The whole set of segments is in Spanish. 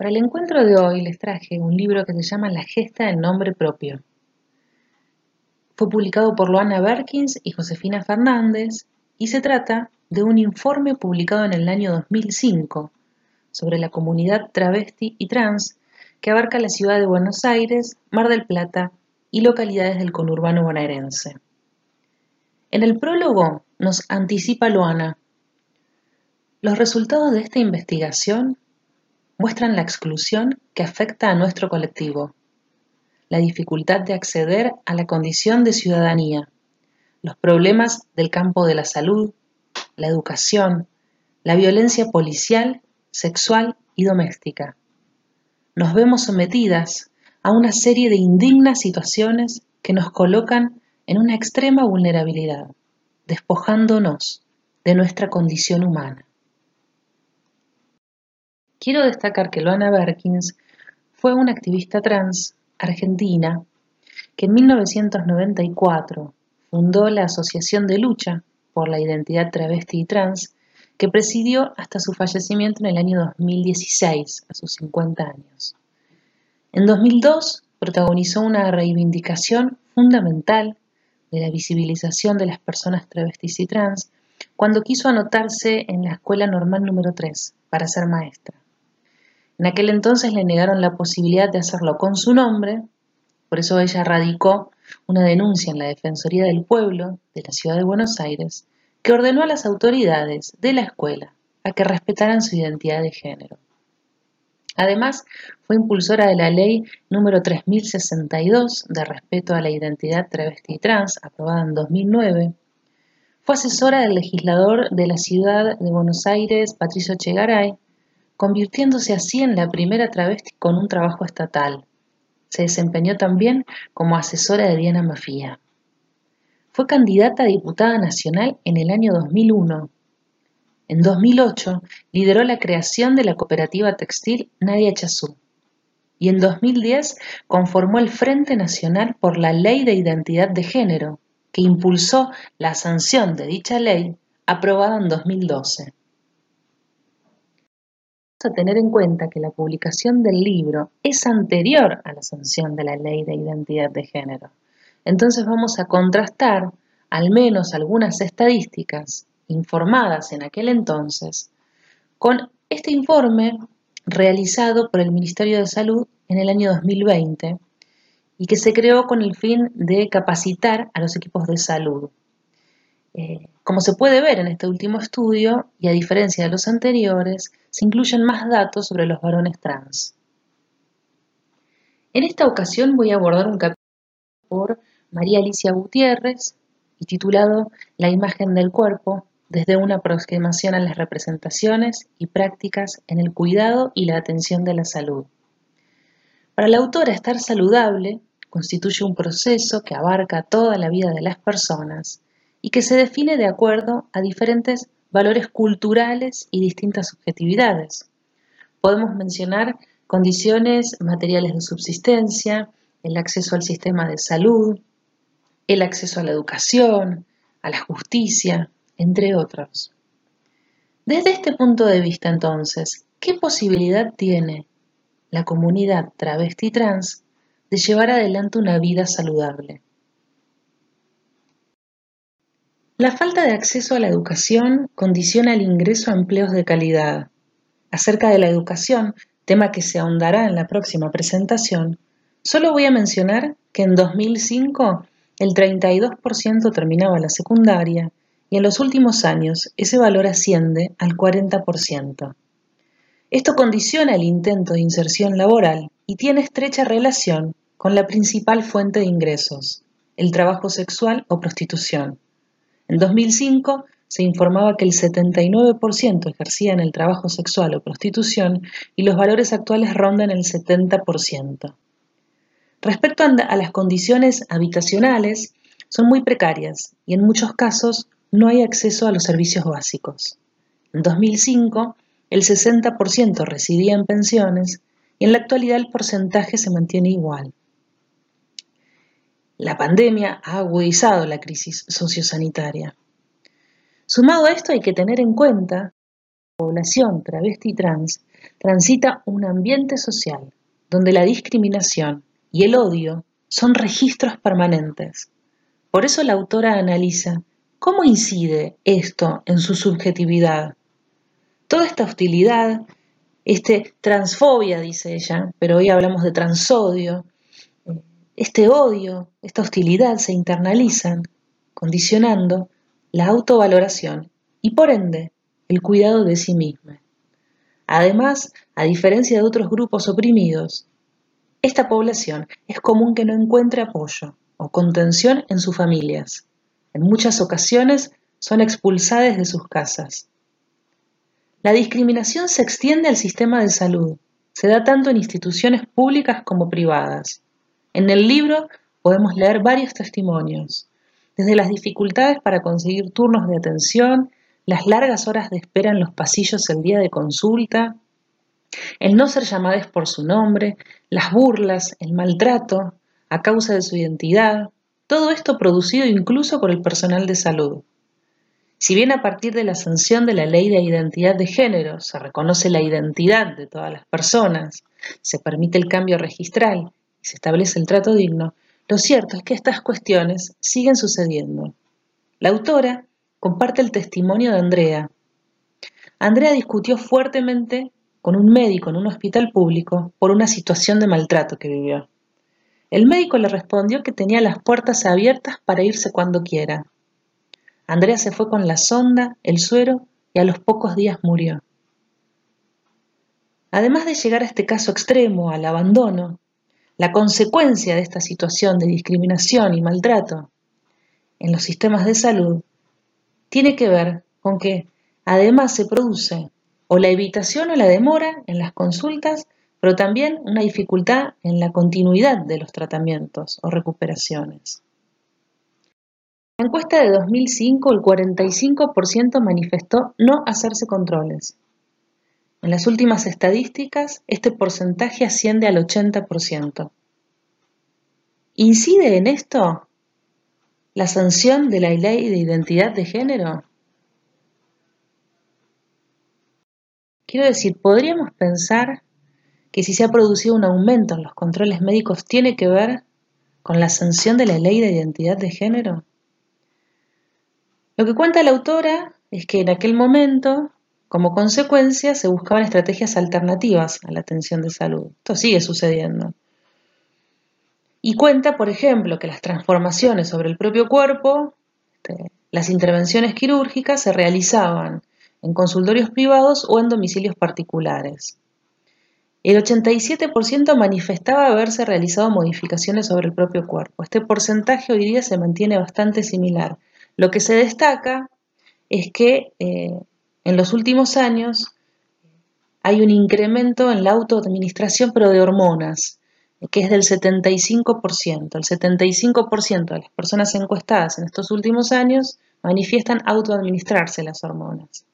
Para el encuentro de hoy les traje un libro que se llama La gesta del nombre propio. Fue publicado por Loana Berkins y Josefina Fernández y se trata de un informe publicado en el año 2005 sobre la comunidad travesti y trans que abarca la ciudad de Buenos Aires, Mar del Plata y localidades del conurbano bonaerense. En el prólogo nos anticipa Loana. Los resultados de esta investigación muestran la exclusión que afecta a nuestro colectivo, la dificultad de acceder a la condición de ciudadanía, los problemas del campo de la salud, la educación, la violencia policial, sexual y doméstica. Nos vemos sometidas a una serie de indignas situaciones que nos colocan en una extrema vulnerabilidad, despojándonos de nuestra condición humana. Quiero destacar que Loana Berkins fue una activista trans argentina que en 1994 fundó la Asociación de Lucha por la Identidad Travesti y Trans, que presidió hasta su fallecimiento en el año 2016, a sus 50 años. En 2002 protagonizó una reivindicación fundamental de la visibilización de las personas travestis y trans cuando quiso anotarse en la escuela normal número 3 para ser maestra. En aquel entonces le negaron la posibilidad de hacerlo con su nombre, por eso ella radicó una denuncia en la Defensoría del Pueblo de la Ciudad de Buenos Aires que ordenó a las autoridades de la escuela a que respetaran su identidad de género. Además, fue impulsora de la ley número 3062 de respeto a la identidad travesti y trans, aprobada en 2009. Fue asesora del legislador de la ciudad de Buenos Aires, Patricio Chegaray, convirtiéndose así en la primera travesti con un trabajo estatal. Se desempeñó también como asesora de Diana Mafía. Fue candidata a diputada nacional en el año 2001 en 2008 lideró la creación de la cooperativa textil Nadia Chazú y en 2010 conformó el Frente Nacional por la Ley de Identidad de Género, que impulsó la sanción de dicha ley aprobada en 2012. A tener en cuenta que la publicación del libro es anterior a la sanción de la Ley de Identidad de Género. Entonces vamos a contrastar al menos algunas estadísticas informadas en aquel entonces con este informe realizado por el Ministerio de Salud en el año 2020 y que se creó con el fin de capacitar a los equipos de salud. Eh, como se puede ver en este último estudio, y a diferencia de los anteriores, se incluyen más datos sobre los varones trans. En esta ocasión voy a abordar un capítulo por María Alicia Gutiérrez y titulado La imagen del cuerpo, desde una aproximación a las representaciones y prácticas en el cuidado y la atención de la salud. Para la autora, estar saludable constituye un proceso que abarca toda la vida de las personas y que se define de acuerdo a diferentes valores culturales y distintas subjetividades. Podemos mencionar condiciones materiales de subsistencia, el acceso al sistema de salud, el acceso a la educación, a la justicia, entre otros. Desde este punto de vista, entonces, ¿qué posibilidad tiene la comunidad travesti trans de llevar adelante una vida saludable? La falta de acceso a la educación condiciona el ingreso a empleos de calidad. Acerca de la educación, tema que se ahondará en la próxima presentación, solo voy a mencionar que en 2005 el 32% terminaba la secundaria y en los últimos años ese valor asciende al 40%. Esto condiciona el intento de inserción laboral y tiene estrecha relación con la principal fuente de ingresos, el trabajo sexual o prostitución. En 2005 se informaba que el 79% ejercían el trabajo sexual o prostitución y los valores actuales rondan el 70%. Respecto a las condiciones habitacionales, son muy precarias y en muchos casos no hay acceso a los servicios básicos. En 2005, el 60% residía en pensiones y en la actualidad el porcentaje se mantiene igual. La pandemia ha agudizado la crisis sociosanitaria. Sumado a esto hay que tener en cuenta que la población travesti trans transita un ambiente social donde la discriminación y el odio son registros permanentes. Por eso la autora analiza cómo incide esto en su subjetividad. Toda esta hostilidad, este transfobia, dice ella, pero hoy hablamos de transodio, este odio, esta hostilidad se internalizan, condicionando la autovaloración y por ende el cuidado de sí misma. Además, a diferencia de otros grupos oprimidos, esta población es común que no encuentre apoyo o contención en sus familias. En muchas ocasiones son expulsadas de sus casas. La discriminación se extiende al sistema de salud. Se da tanto en instituciones públicas como privadas. En el libro podemos leer varios testimonios, desde las dificultades para conseguir turnos de atención, las largas horas de espera en los pasillos el día de consulta, el no ser llamadas por su nombre, las burlas, el maltrato a causa de su identidad, todo esto producido incluso por el personal de salud. Si bien a partir de la sanción de la ley de identidad de género se reconoce la identidad de todas las personas, se permite el cambio registral se establece el trato digno, lo cierto es que estas cuestiones siguen sucediendo. La autora comparte el testimonio de Andrea. Andrea discutió fuertemente con un médico en un hospital público por una situación de maltrato que vivió. El médico le respondió que tenía las puertas abiertas para irse cuando quiera. Andrea se fue con la sonda, el suero y a los pocos días murió. Además de llegar a este caso extremo, al abandono, la consecuencia de esta situación de discriminación y maltrato en los sistemas de salud tiene que ver con que además se produce o la evitación o la demora en las consultas, pero también una dificultad en la continuidad de los tratamientos o recuperaciones. En la encuesta de 2005, el 45% manifestó no hacerse controles. En las últimas estadísticas, este porcentaje asciende al 80%. ¿Incide en esto la sanción de la ley de identidad de género? Quiero decir, podríamos pensar que si se ha producido un aumento en los controles médicos tiene que ver con la sanción de la ley de identidad de género. Lo que cuenta la autora es que en aquel momento, como consecuencia, se buscaban estrategias alternativas a la atención de salud. Esto sigue sucediendo. Y cuenta, por ejemplo, que las transformaciones sobre el propio cuerpo, este, las intervenciones quirúrgicas se realizaban en consultorios privados o en domicilios particulares. El 87% manifestaba haberse realizado modificaciones sobre el propio cuerpo. Este porcentaje hoy día se mantiene bastante similar. Lo que se destaca es que eh, en los últimos años hay un incremento en la autoadministración, pero de hormonas, que es del 75%. El 75% de las personas encuestadas en estos últimos años manifiestan autoadministrarse las hormonas.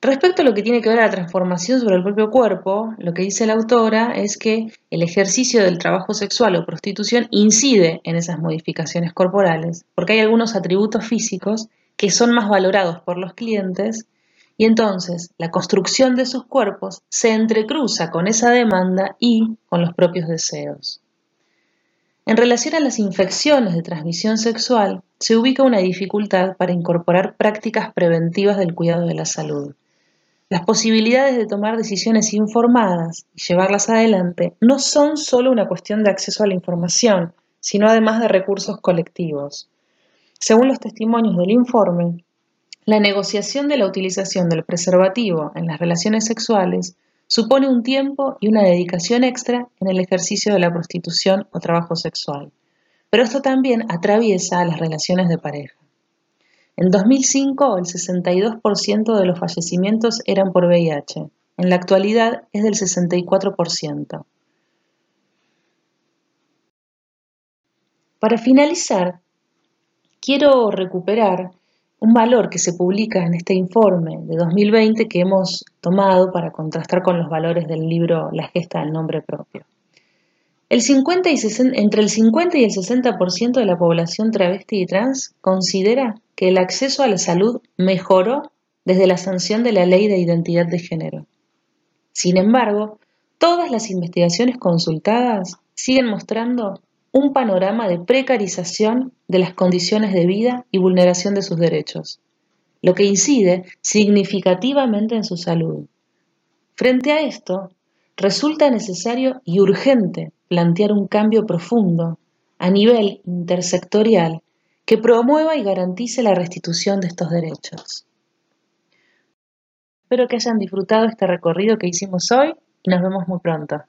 Respecto a lo que tiene que ver a la transformación sobre el propio cuerpo, lo que dice la autora es que el ejercicio del trabajo sexual o prostitución incide en esas modificaciones corporales, porque hay algunos atributos físicos que son más valorados por los clientes y entonces la construcción de sus cuerpos se entrecruza con esa demanda y con los propios deseos. En relación a las infecciones de transmisión sexual, se ubica una dificultad para incorporar prácticas preventivas del cuidado de la salud. Las posibilidades de tomar decisiones informadas y llevarlas adelante no son solo una cuestión de acceso a la información, sino además de recursos colectivos. Según los testimonios del informe, la negociación de la utilización del preservativo en las relaciones sexuales supone un tiempo y una dedicación extra en el ejercicio de la prostitución o trabajo sexual. Pero esto también atraviesa a las relaciones de pareja. En 2005, el 62% de los fallecimientos eran por VIH. En la actualidad es del 64%. Para finalizar, quiero recuperar un valor que se publica en este informe de 2020 que hemos tomado para contrastar con los valores del libro La gesta del nombre propio. El 50 y entre el 50 y el 60% de la población travesti y trans considera que el acceso a la salud mejoró desde la sanción de la ley de identidad de género. Sin embargo, todas las investigaciones consultadas siguen mostrando un panorama de precarización de las condiciones de vida y vulneración de sus derechos, lo que incide significativamente en su salud. Frente a esto, resulta necesario y urgente plantear un cambio profundo a nivel intersectorial que promueva y garantice la restitución de estos derechos. Espero que hayan disfrutado este recorrido que hicimos hoy y nos vemos muy pronto.